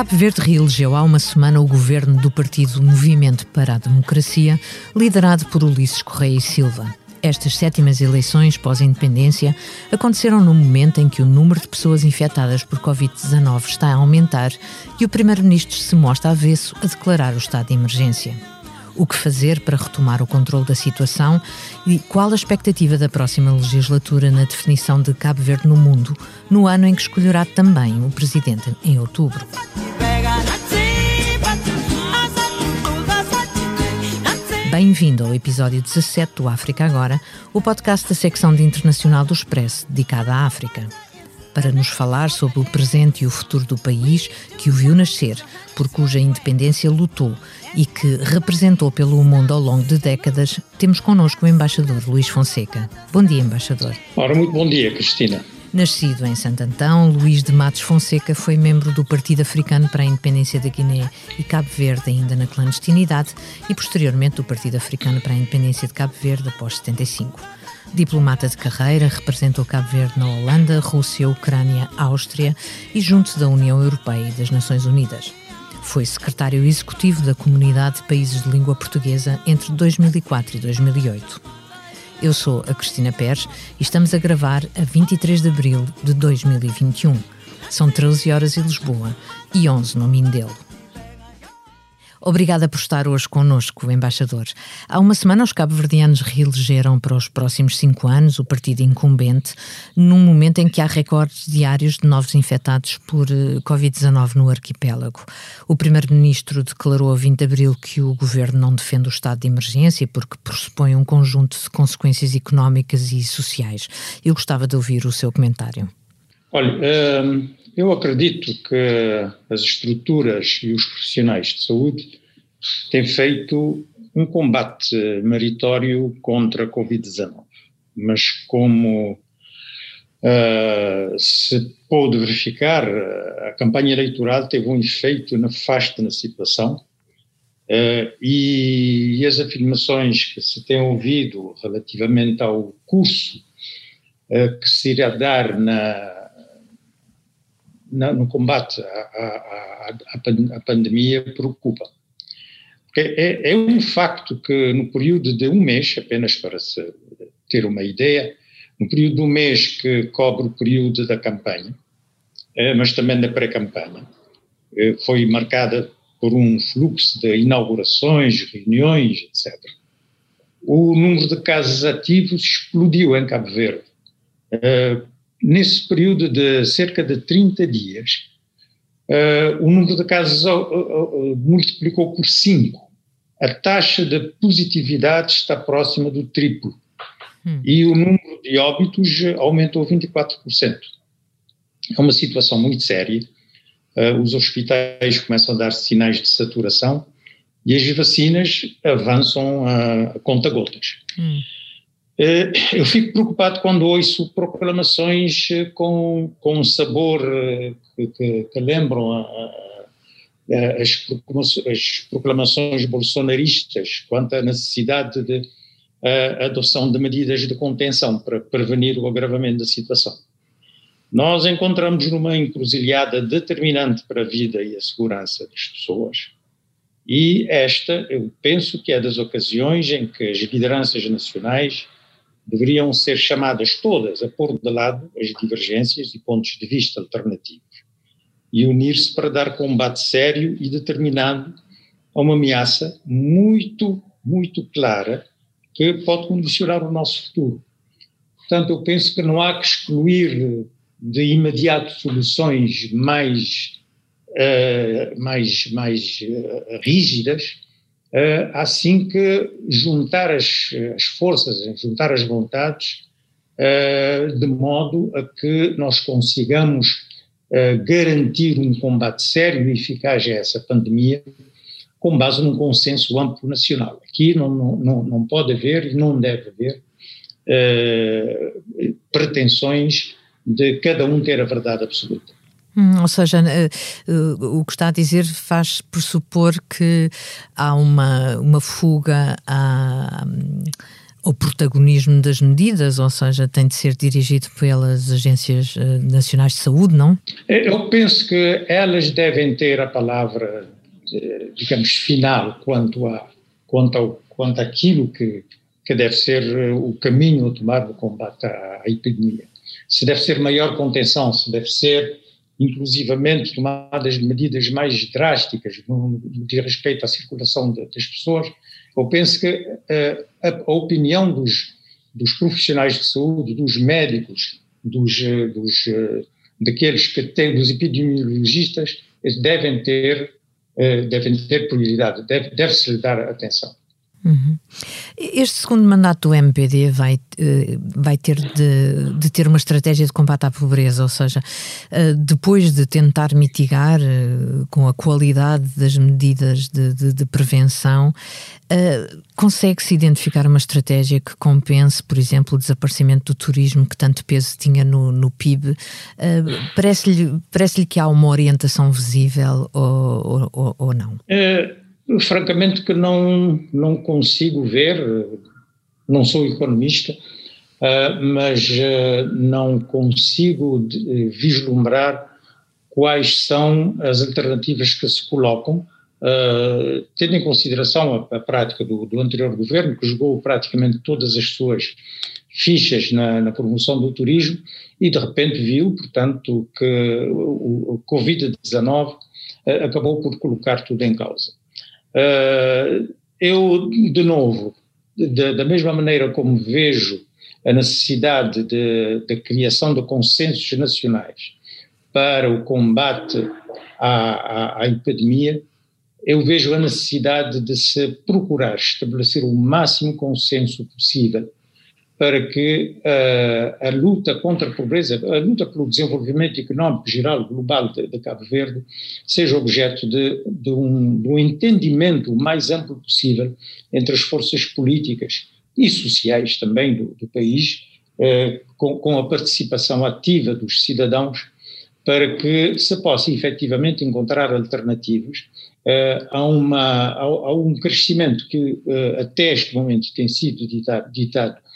Cabo Verde reelegeu há uma semana o governo do partido Movimento para a Democracia, liderado por Ulisses Correia e Silva. Estas sétimas eleições pós-independência aconteceram no momento em que o número de pessoas infectadas por Covid-19 está a aumentar e o primeiro-ministro se mostra avesso a declarar o estado de emergência. O que fazer para retomar o controle da situação e qual a expectativa da próxima legislatura na definição de Cabo Verde no mundo, no ano em que escolherá também o presidente em outubro. Bem-vindo ao episódio 17 do África Agora, o podcast da secção de internacional do Expresso dedicada à África. Para nos falar sobre o presente e o futuro do país que o viu nascer, por cuja independência lutou e que representou pelo mundo ao longo de décadas, temos connosco o embaixador Luís Fonseca. Bom dia, embaixador. Ora, muito bom dia, Cristina. Nascido em Santo Antão, Luís de Matos Fonseca foi membro do Partido Africano para a Independência da Guiné e Cabo Verde, ainda na clandestinidade, e posteriormente do Partido Africano para a Independência de Cabo Verde após 75. Diplomata de carreira, representou Cabo Verde na Holanda, Rússia, Ucrânia, Áustria e junto da União Europeia e das Nações Unidas. Foi secretário executivo da Comunidade de Países de Língua Portuguesa entre 2004 e 2008. Eu sou a Cristina Pérez e estamos a gravar a 23 de abril de 2021. São 13 horas em Lisboa e 11 no Mindelo. Obrigada por estar hoje connosco, embaixador. Há uma semana, os cabo-verdianos reelegeram para os próximos cinco anos o partido incumbente, num momento em que há recordes diários de novos infectados por eh, Covid-19 no arquipélago. O primeiro-ministro declarou a 20 de abril que o governo não defende o estado de emergência porque pressupõe um conjunto de consequências económicas e sociais. Eu gostava de ouvir o seu comentário. Olha, hum, eu acredito que as estruturas e os profissionais de saúde têm feito um combate meritório contra a Covid-19, mas como uh, se pôde verificar, a campanha eleitoral teve um efeito nefasto na situação uh, e, e, as afirmações que se têm ouvido relativamente ao curso uh, que se irá dar na no combate à, à, à pandemia preocupa. É, é, um facto que no período de um mês, apenas para se ter uma ideia, no período de um mês que cobre o período da campanha, eh, mas também da pré-campanha, eh, foi marcada por um fluxo de inaugurações, reuniões, etc. O número de casos ativos explodiu em Cabo Verde. Nesse período de cerca de 30 dias, uh, o número de casos uh, multiplicou por 5. A taxa de positividade está próxima do triplo. Hum. E o número de óbitos aumentou 24%. É uma situação muito séria. os hospitais começam a dar sinais de saturação e as vacinas avançam a, conta-gotas. Hum. Eh, eu fico preocupado quando ouço proclamações eh, com, com um sabor eh, que, que, que lembram a, a, as, as, proclamações bolsonaristas quanto à necessidade de a, adoção de medidas de contenção para prevenir o agravamento da situação. Nós encontramos numa encruzilhada determinante para a vida e a segurança das pessoas, e esta, eu penso que é das ocasiões em que as lideranças nacionais deveriam ser chamadas todas a pôr de lado as divergências e pontos de vista alternativos e unir-se para dar combate sério e determinado a uma ameaça muito, muito clara que pode condicionar o nosso futuro. Portanto, eu penso que não há que excluir de imediato soluções mais, uh, mais, mais uh, rígidas, assim que juntar as, as, forças, juntar as vontades, uh, de modo a que nós consigamos uh, garantir um combate sério e eficaz a essa pandemia, com base num consenso amplo nacional. Aqui não, não, não pode haver e não deve haver pretensões de cada um ter a verdade absoluta. Hum, ou seja, uh, uh, o que está a dizer faz pressupor que há uma, uma fuga à, o protagonismo das medidas, ou seja, tem de ser dirigido pelas agências uh, nacionais de saúde, não? Eu penso que elas devem ter a palavra, digamos, final quanto a quanto, ao, quanto àquilo que, que deve ser o caminho a tomar no combate à, à epidemia. Se deve ser maior contenção, se deve ser inclusivamente tomadas medidas mais drásticas no, que diz respeito à circulação de, das pessoas, eu penso que uh, a, a, opinião dos, dos, profissionais de saúde, dos médicos, dos, eh, dos uh, daqueles que têm, dos epidemiologistas, devem ter, uh, devem ter prioridade, deve, deve-se lhe dar atenção. Uhum. Este segundo mandato do MPD vai, eh, vai ter de, de, ter uma estratégia de combate à pobreza, ou seja, eh, depois de tentar mitigar eh, com a qualidade das medidas de, de, de prevenção, consegue-se identificar uma estratégia que compense, por exemplo, o desaparecimento do turismo que tanto peso tinha no, no PIB? Parece-lhe parece que há uma orientação visível ou, ou, ou não? É francamente que não, não consigo ver, não sou economista, uh, mas uh, não consigo vislumbrar quais são as alternativas que se colocam, uh, tendo em consideração a, a prática do, do, anterior governo, que jogou praticamente todas as suas fichas na, na promoção do turismo e de repente viu, portanto, que o, o Covid-19 acabou por colocar tudo em causa. Uh, eu, de novo, de, da mesma maneira como vejo a necessidade da criação de consensos nacionais para o combate à, à, à epidemia, eu vejo a necessidade de se procurar estabelecer o máximo consenso possível para que uh, a luta contra a pobreza, a luta pelo desenvolvimento económico geral global de, de Cabo Verde, seja objeto de, de, um, de, um, entendimento o mais amplo possível entre as forças políticas e sociais também do, do país, uh, com, com, a participação ativa dos cidadãos, para que se possa efetivamente encontrar alternativas uh, a, uma, a, a, um crescimento que até este momento tem sido ditado, ditado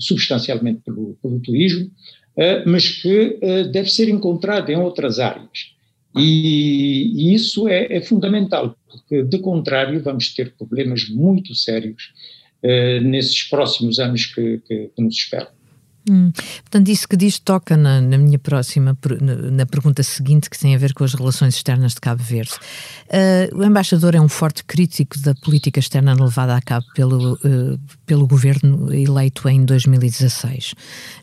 substancialmente pelo, pelo turismo, eh, mas que eh, deve ser encontrado em outras áreas. E, e isso é, é, fundamental, porque, de contrário, vamos ter problemas muito sérios uh, nesses próximos anos que, que, que nos esperam. Hum. Portanto, isso que diz toca na, na minha próxima, na, pergunta seguinte, que tem a ver com as relações externas de Cabo Verde. Uh, o embaixador é um forte crítico da política externa levada a cabo pelo, uh, pelo governo eleito em 2016.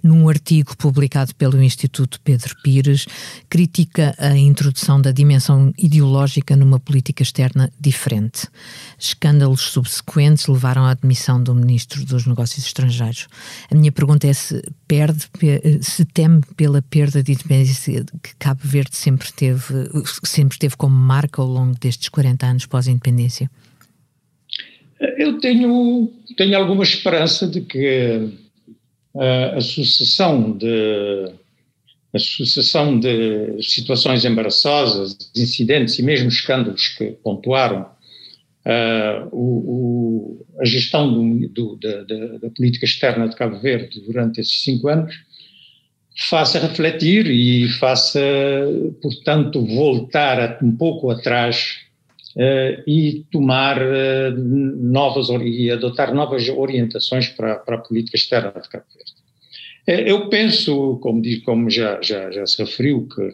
Num artigo publicado pelo Instituto Pedro Pires, critica a introdução da dimensão ideológica numa política externa diferente. Escândalos subsequentes levaram à admissão do ministro dos Negócios Estrangeiros. A minha pergunta é se perde, se teme pela perda de independência que Cabo Verde sempre teve, sempre teve como marca ao longo destes 40 anos pós-independência? Eu tenho, tenho alguma esperança de que a, a sucessão de a sucessão de situações embaraçosas, incidentes e mesmo escândalos que pontuaram uh, o, o, a gestão do, do, da, da, da, política externa de Cabo Verde durante esses cinco anos faça refletir e faça, portanto, voltar um pouco atrás uh, e tomar uh, novas e adotar novas orientações para, para a política externa de Cabo Verde. Eu penso, como, diz, como já, já, já se referiu, que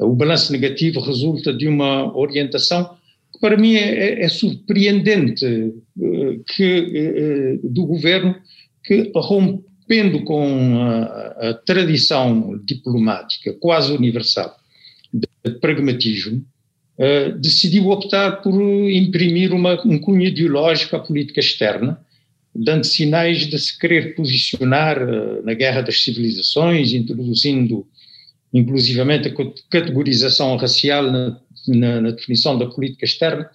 o balanço negativo resulta de uma orientação para mim é, é, é surpreendente uh, que uh, do governo que rompendo com a, a, tradição diplomática quase universal de pragmatismo decidiu optar por imprimir uma, um cunho ideológico à política externa dando sinais de se querer posicionar na guerra das civilizações introduzindo inclusivamente a categorização racial na na, na definição da política externa,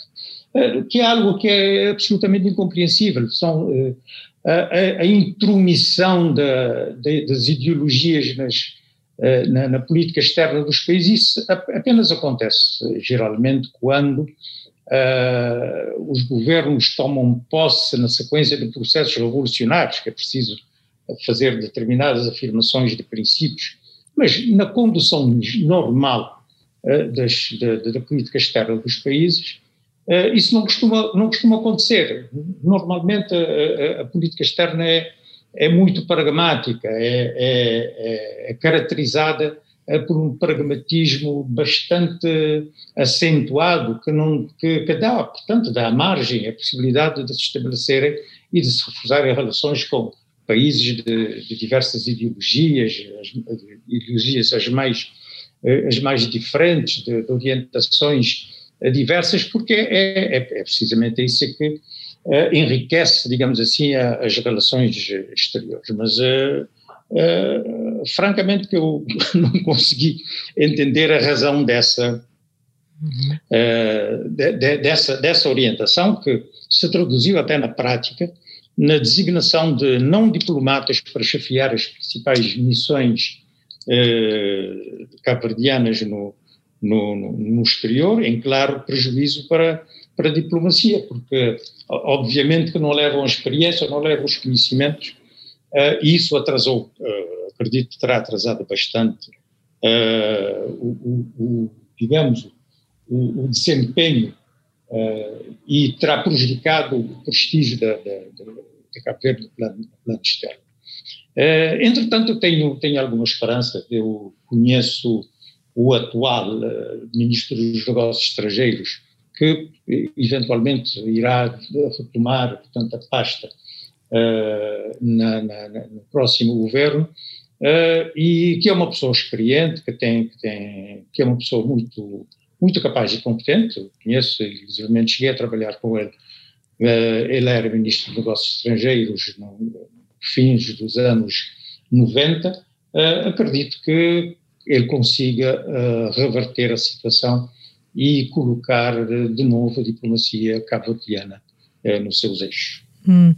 eh, que é algo que é absolutamente incompreensível. São eh, a, a intromissão da, das ideologias nas, eh, na, na, política externa dos países. Isso apenas acontece geralmente quando uh, os governos tomam posse na sequência de processos revolucionários, que é preciso fazer determinadas afirmações de princípios, mas na condução normal uh, das, da, da, política externa dos países, uh, isso não costuma, não costuma acontecer. Normalmente a, a, a política externa é, é muito pragmática, é, é, é caracterizada por um pragmatismo bastante acentuado que não que, que dá, portanto, dá margem a possibilidade de se estabelecerem e de se reforçarem relações com países de, de diversas ideologias, as, ideologias as mais as mais diferentes, de, de orientações diversas, porque é, é, é precisamente isso que uh, enriquece, digamos assim, a, as relações exteriores. Mas uh, Uh, francamente que eu não consegui entender a razão dessa, uhum. uh, de, de, dessa, dessa orientação que se traduziu até na prática na designação de não diplomatas para chefiar as principais missões cabo-verdianas no, no, no, exterior, em claro prejuízo para, para a diplomacia, porque obviamente que não levam a experiência, não levam os conhecimentos Uh, isso atrasou, uh, acredito que terá atrasado bastante uh, o, o, o, digamos, o, o desempenho e terá prejudicado o prestígio da, da, da Cabo Verde no plano, no plano externo. entretanto, eu tenho, tenho alguma esperança, eu conheço o atual Ministro dos Negócios Estrangeiros, que eventualmente irá retomar, portanto, a pasta uh, na, na, no próximo governo, uh, e que é uma pessoa experiente, que, tem, que, tem, que é uma pessoa muito, muito capaz e competente, conheço, inclusive cheguei a trabalhar com ele, uh, ele era Ministro de Negócios Estrangeiros no fins dos anos 90, acredito que ele consiga reverter a situação e colocar de novo a diplomacia cabo-verdiana nos seus eixos. Hum.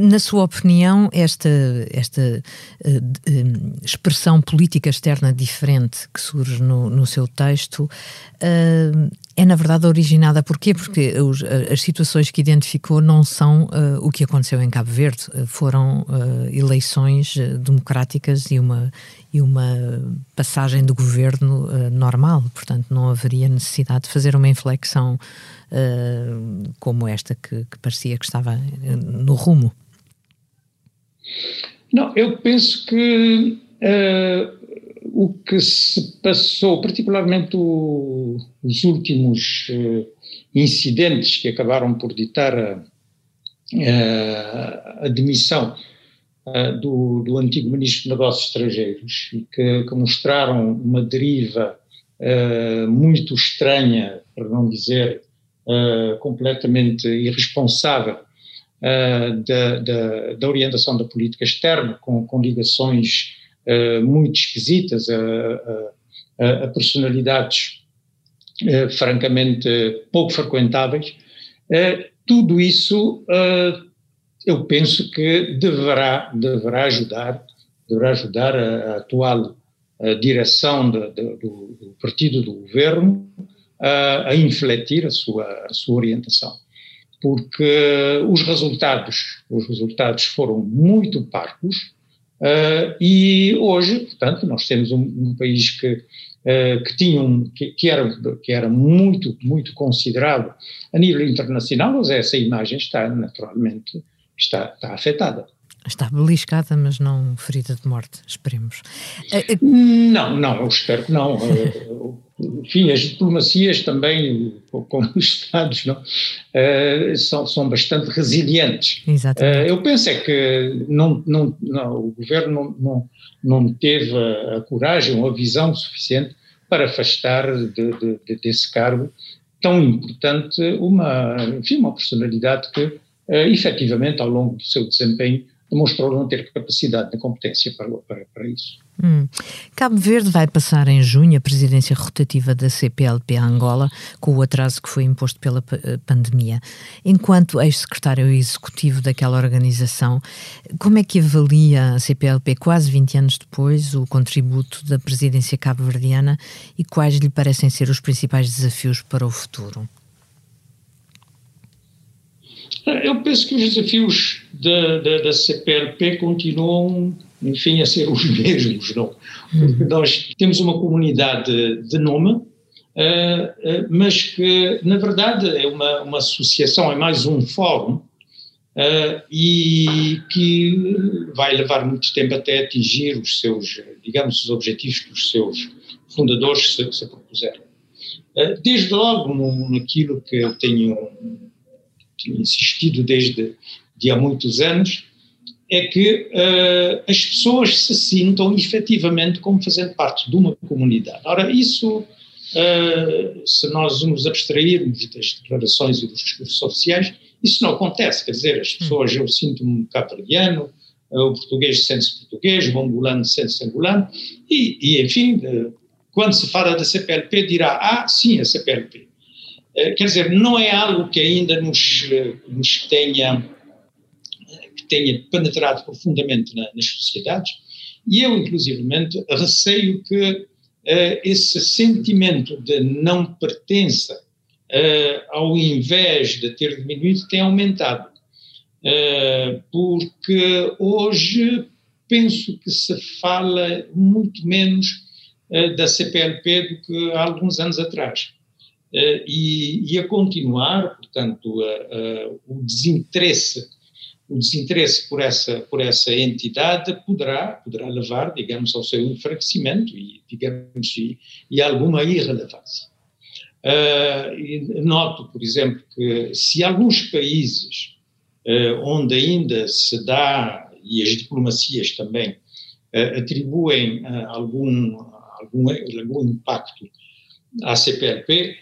Na sua opinião, esta, esta uh, expressão política externa diferente que surge no, no seu texto uh, é, na verdade, originada porquê? Porque os, as situações que identificou não são uh, o que aconteceu em Cabo Verde, foram eleições democráticas e uma, e uma passagem do governo normal, portanto, não haveria necessidade de fazer uma inflexão uh, como esta que, que, parecia que estava eh, no rumo? Não, eu penso que uh, o que se passou, particularmente o, os últimos uh, incidentes que acabaram por ditar a, a, a demissão do, do, antigo Ministro de Negócios Estrangeiros e que, que mostraram uma deriva muito estranha, para não dizer completamente irresponsável da, da, da, orientação da política externa, com, com ligações uh, muito esquisitas a, a, a personalidades francamente pouco frequentáveis, tudo isso eu penso que deverá, deverá ajudar, deverá ajudar a, a atual a direção de, de, do, do, partido do governo a, a infletir a sua, a sua orientação. Porque os resultados, os resultados foram muito parcos uh, e hoje, portanto, nós temos um, um país que, uh, que, tinha um, que, que, era, que era muito, muito considerado a nível internacional, mas essa imagem está naturalmente está, está afetada. Está beliscada, mas não ferida de morte, esperemos. Não, não, eu espero que não. Enfim, as diplomacias também, como os Estados, não, são, são bastante resilientes. Exatamente. Eu penso é que não, não, não, o governo não, não, não teve a, coragem ou a visão suficiente para afastar de, de, de, desse cargo tão importante uma, enfim, uma personalidade que, efetivamente, ao longo do seu desempenho, demonstrou não ter capacidade nem competência para, para, para isso. Hum. Cabo Verde vai passar em junho a presidência rotativa da CPLP Angola, com o atraso que foi imposto pela eh, pandemia. Enquanto ex-secretário executivo daquela organização, como é que avalia a CPLP, quase 20 anos depois, o contributo da presidência cabo-verdiana e quais lhe parecem ser os principais desafios para o futuro? Eu penso que os desafios da, da, da CPLP continuam, enfim, a ser os mesmos, não? Porque nós temos uma comunidade de nome, uh, uh, mas que, na verdade, é uma, uma associação, é mais um fórum, uh, e que vai levar muito tempo até atingir os seus, digamos, os objetivos que os seus fundadores se, se propuseram. desde logo no, naquilo que eu tenho tenho insistido desde de há muitos anos, é que uh, as pessoas se sintam efetivamente como fazendo parte de uma comunidade. Ora, isso, uh, se nós nos abstrairmos das declarações e dos discursos oficiais, isso não acontece. Quer dizer, as pessoas, eu sinto-me cabo-verdiano, uh, o português sente-se português, o angolano sente-se angolano, e, e enfim, quando se fala da CPLP, dirá, ah, sim, a CPLP. Eh, quer dizer, não é algo que ainda nos, eh, nos tenha, que tenha penetrado profundamente na, nas sociedades, e eu, inclusivamente, receio que uh, esse sentimento de não pertença, ao invés de ter diminuído, tem aumentado. Porque hoje penso que se fala muito menos da CPLP do que há alguns anos atrás. Eh, e, e, a continuar, portanto, o desinteresse o desinteresse por essa por essa entidade poderá poderá levar, digamos, ao seu enfraquecimento e digamos e, e alguma irrelevância. Uh, noto, por exemplo, que se alguns países uh, onde ainda se dá e as diplomacias também uh, atribuem algum, algum algum impacto à CPLP,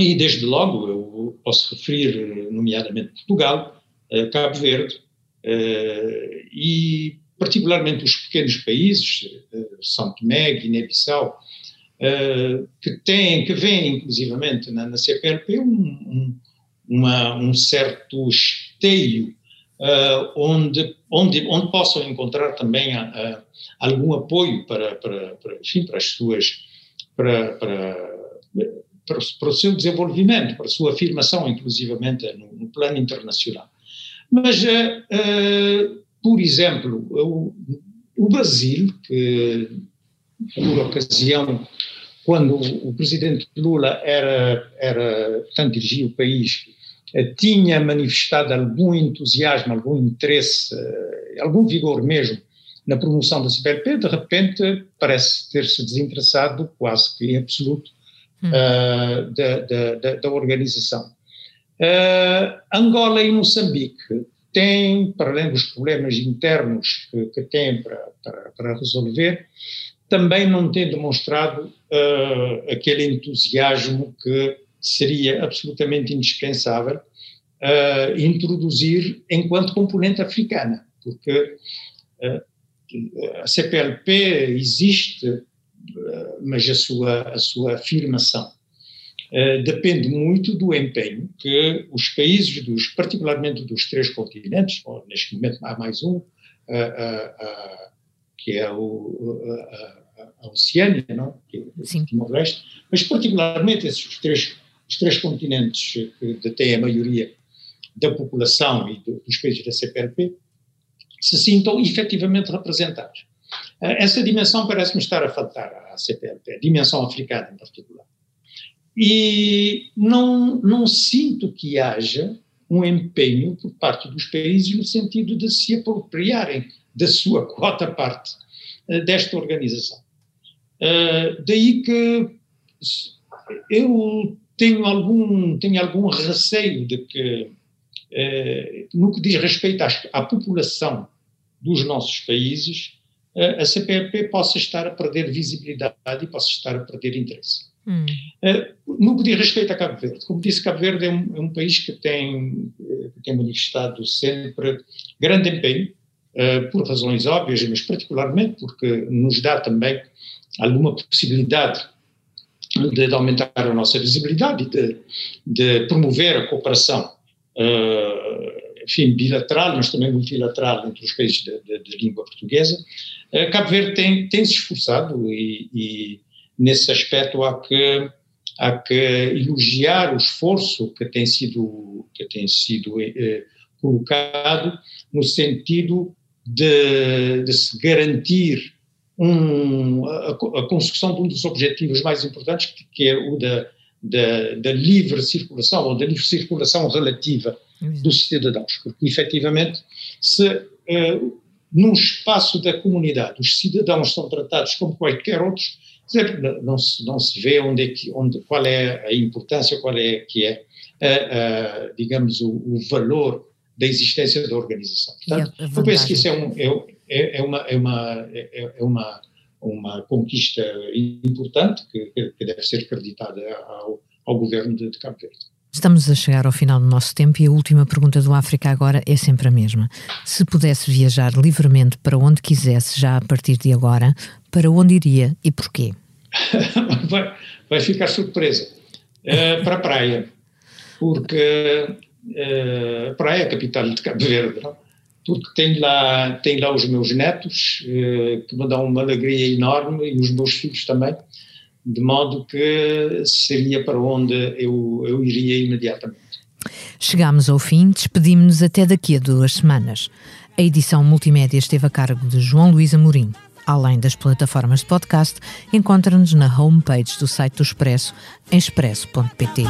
e desde logo eu posso referir, nomeadamente Portugal, eh, Cabo Verde eh, e particularmente os pequenos países, eh, São Tomé, Guiné-Bissau, que têm, que vêem inclusivamente na, na CPLP um, um, uma, um certo esteio onde, onde, onde possam encontrar também a, a, algum apoio para, para, para, enfim, para as suas para, para para, para, o seu desenvolvimento, para a sua afirmação, inclusivamente no, no plano internacional. Mas, uh, uh, por exemplo, o, o, Brasil, que por ocasião, quando o presidente Lula era, era portanto, dirigia o país, uh, tinha manifestado algum entusiasmo, algum interesse, algum vigor mesmo na promoção da CPLP, de repente parece ter-se desinteressado quase que em absoluto uh, da, da, da, organização. Uh, Angola e Moçambique têm, para além dos problemas internos que, que têm para, para, para, resolver, também não têm demonstrado uh, aquele entusiasmo que seria absolutamente indispensável introduzir enquanto componente africana, porque a CPLP existe mas a sua, a sua afirmação uh, depende muito do empenho que os países, dos, particularmente dos três continentes, ou neste momento há mais um, uh, uh, que é o, a, Oceânia, não? que é o Timor-Leste, mas particularmente esses três, os três continentes que detêm a maioria da população e do, dos países da CPLP, se sintam efetivamente representados. Eh, essa dimensão parece-me estar a faltar à CPLP, a dimensão africana em particular. E não, não sinto que haja um empenho por parte dos países no sentido de se apropriarem da sua quota parte uh, desta organização. Uh, daí que eu tenho algum, tenho algum receio de que, no que diz respeito à, à população dos nossos países, a CPLP possa estar a perder visibilidade e possa estar a perder interesse. Hum. No que diz respeito a Cabo Verde, como disse, Cabo Verde é um, é um país que tem, que tem manifestado sempre grande empenho, por razões óbvias, mas particularmente porque nos dá também alguma possibilidade de, de aumentar a nossa visibilidade e de, de promover a cooperação enfim, bilateral, mas também multilateral entre os países de, língua portuguesa, uh, Cabo Verde tem, tem se esforçado e, e, nesse aspecto há que, há que elogiar o esforço que tem sido, que tem sido eh, colocado no sentido de, de se garantir um, a, a, consecução de um dos objetivos mais importantes, que, que é o da, da, da, livre circulação, ou da livre circulação relativa dos cidadãos, porque efetivamente se eh, num espaço da comunidade os cidadãos são tratados como quaisquer outros, não, se, não se vê onde é que, onde, qual é a importância, qual é que é, digamos, o, o, valor da existência da organização. Portanto, eu penso que isso é, um, é, é, é uma, é, uma, é, é uma, uma conquista importante que, que deve ser acreditada ao, ao governo de, de Cabo Verde. Estamos a chegar ao final do nosso tempo e a última pergunta do África agora é sempre a mesma. Se pudesse viajar livremente para onde quisesse já a partir de agora, para onde iria e porquê? vai, vai, ficar surpresa. Uh, para a praia, porque uh, praia é a capital de Cabo Verde, não? porque tem lá, tem lá os meus netos, uh, que me dão uma alegria enorme, e os meus filhos também de modo que seria para onde eu, eu iria imediatamente. Chegamos ao fim, despedimos-nos até daqui a duas semanas. A edição multimédia esteve a cargo de João Luís Amorim. Além das plataformas de podcast, encontra-nos na homepage do site do Expresso, em expresso.pt.